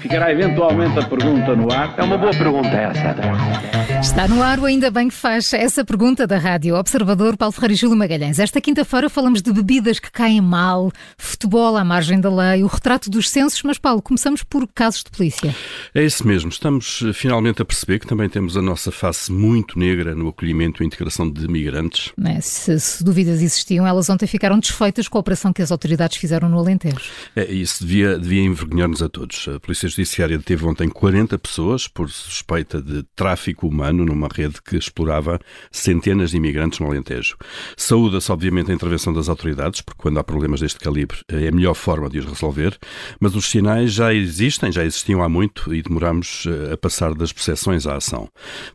Ficará eventualmente a pergunta no ar. É uma boa pergunta essa. Está no ar o Ainda Bem que faz essa pergunta da Rádio Observador Paulo Ferreira e Júlio Magalhães. Esta quinta-feira falamos de bebidas que caem mal, futebol à margem da lei, o retrato dos censos, mas Paulo, começamos por casos de polícia. É isso mesmo. Estamos eh, finalmente a perceber que também temos a nossa face muito negra no acolhimento e integração de migrantes. É, se, se, dúvidas existiam, elas ontem ficaram desfeitas com a operação que as autoridades fizeram no Alentejo. É, isso devia, devia envergonhar-nos a todos. A Polícia Judiciária deteve ontem 40 pessoas por suspeita de tráfico humano numa rede que explorava centenas de imigrantes no Alentejo. Saúda-se, obviamente, a intervenção das autoridades, porque quando há problemas deste calibre é a melhor forma de os resolver, mas os sinais já existem, já existiam há muito e demoramos eh, a passar das percepções à ação.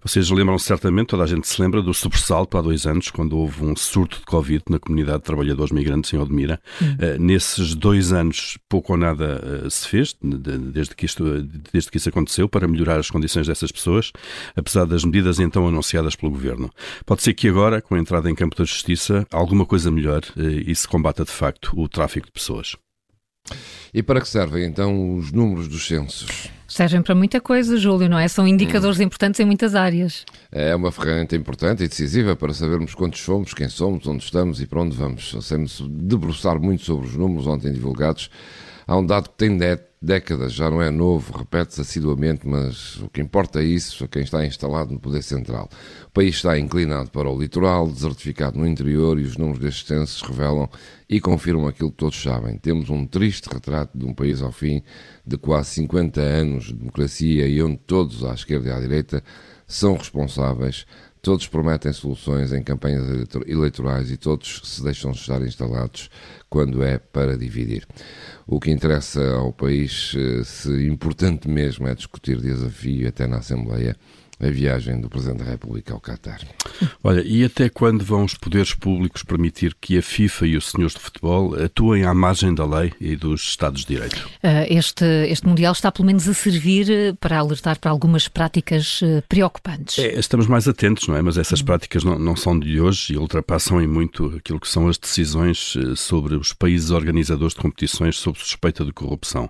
Vocês lembram certamente, toda a gente se lembra do sobressalto há dois anos, quando houve um surto de Covid na comunidade de trabalhadores migrantes em Odmira. Hum. Uh, nesses dois anos, pouco ou nada uh, se fez, desde que, isto, desde que isso aconteceu, para melhorar as condições dessas pessoas, apesar das medidas então anunciadas pelo Governo. Pode ser que agora, com a entrada em campo da Justiça, alguma coisa melhor uh, e se combata de facto o tráfico de pessoas. E para que servem então os números dos censos? Servem para muita coisa, Júlio, não é? São indicadores hum. importantes em muitas áreas. É uma ferramenta importante e decisiva para sabermos quantos somos, quem somos, onde estamos e para onde vamos. Sem-me debruçar muito sobre os números ontem divulgados, há um dado que tem décadas, já não é novo, repete-se assiduamente, mas o que importa é isso a quem está instalado no Poder Central. O país está inclinado para o litoral, desertificado no interior e os números destes censos revelam e confirmam aquilo que todos sabem. Temos um triste retrato de um país ao fim de quase 50 anos de democracia e onde todos, à esquerda e à direita, são responsáveis Todos prometem soluções em campanhas eleitorais e todos se deixam estar instalados quando é para dividir. O que interessa ao país, eh, se importante mesmo, é discutir desafio até na Assembleia a viagem do Presidente da República ao Qatar. Olha, e até quando vão os poderes públicos permitir que a FIFA e os senhores de futebol atuem à margem da lei e dos Estados de Direito? Ah, este, este Mundial está pelo menos a servir eh, para alertar para algumas práticas eh, preocupantes. É, estamos mais atentos, não é? Mas essas práticas não, não são de hoje e ultrapassam em muito aquilo que são as decisões eh, sobre os países organizadores de competições sob suspeita de corrupção.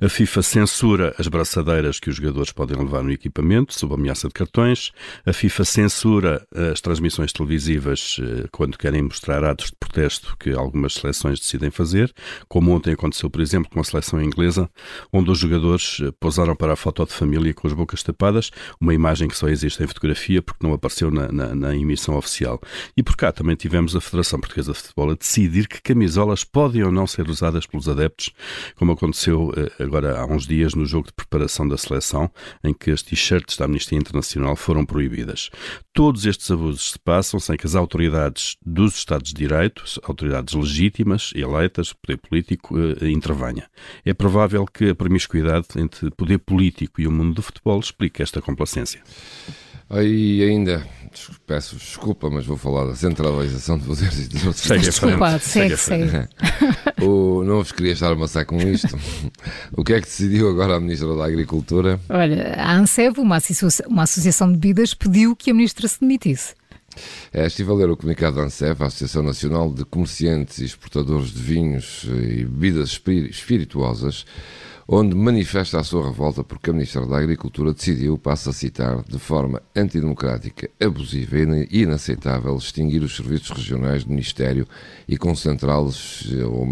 A FIFA censura as braçadeiras que os jogadores podem levar no equipamento, sob ameaça de cartões. A FIFA censura as transmissões televisivas eh, quando querem mostrar atos de protesto que algumas seleções decidem fazer, como ontem aconteceu, por exemplo, com a seleção inglesa, onde os jogadores eh, posaram para a foto de família com as bocas tapadas, uma imagem que só existe em fotografia porque não apareceu na, na, na emissão oficial. E por cá também tivemos a Federação Portuguesa de Futebol a decidir que camisolas podem ou não ser usadas pelos adeptos, como aconteceu eh, agora há uns dias no jogo de preparação da seleção, em que as t-shirts da Amnistia Internacional foram proibidas. Todos estes abusos se passam sem que as autoridades dos Estados de Direito, autoridades legítimas, eleitas, poder político, eh, intervenha. É provável que a promiscuidade entre poder político e o mundo do futebol explique esta complacência. Aí ainda, peço desculpa, mas vou falar da centralização de poderes e dos outros. Segue Desculpa, segue, segue. o, não vos queria estar a amassar com isto. o que é que decidiu agora a Ministra da Agricultura? Olha, a ANSEB, uma, associação, uma associação de bebidas, pediu que a Ministra se demitisse. É, estive a ler o comunicado da ANSEF, a Associação Nacional de Comerciantes e Exportadores de Vinhos e Bebidas Espirituosas, onde manifesta a sua revolta porque a Ministra da Agricultura decidiu, passo a citar, de forma antidemocrática, abusiva e inaceitável, extinguir os serviços regionais do Ministério e concentrá-los,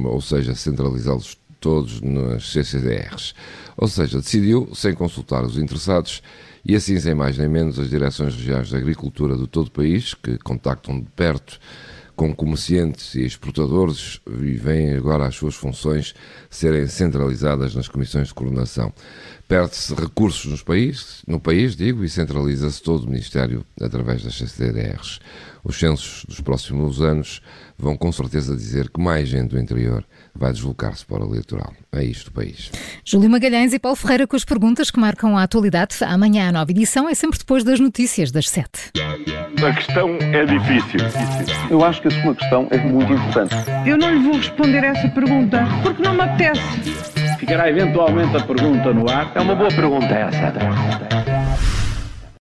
ou seja, centralizá-los todos nas CCDRs. Ou seja, decidiu, sem consultar os interessados, e assim, sem mais nem menos, as direções regionais de agricultura do todo o país, que contactam de perto com comerciantes e exportadores e vêm agora as suas funções serem centralizadas nas comissões de coordenação. Perde-se recursos nos país, no país, digo, e centraliza-se todo o Ministério através das CCDRs. Os censos dos próximos anos vão com certeza dizer que mais gente do interior vai deslocar-se para o litoral. É isto o país. Júlio Magalhães e Paulo Ferreira com as perguntas que marcam a atualidade. Amanhã a nova edição é sempre depois das notícias das sete. A questão é difícil. Eu acho que a sua questão é muito importante. Eu não lhe vou responder essa pergunta porque não me apetece. Ficará eventualmente a pergunta no ar. É uma boa pergunta essa.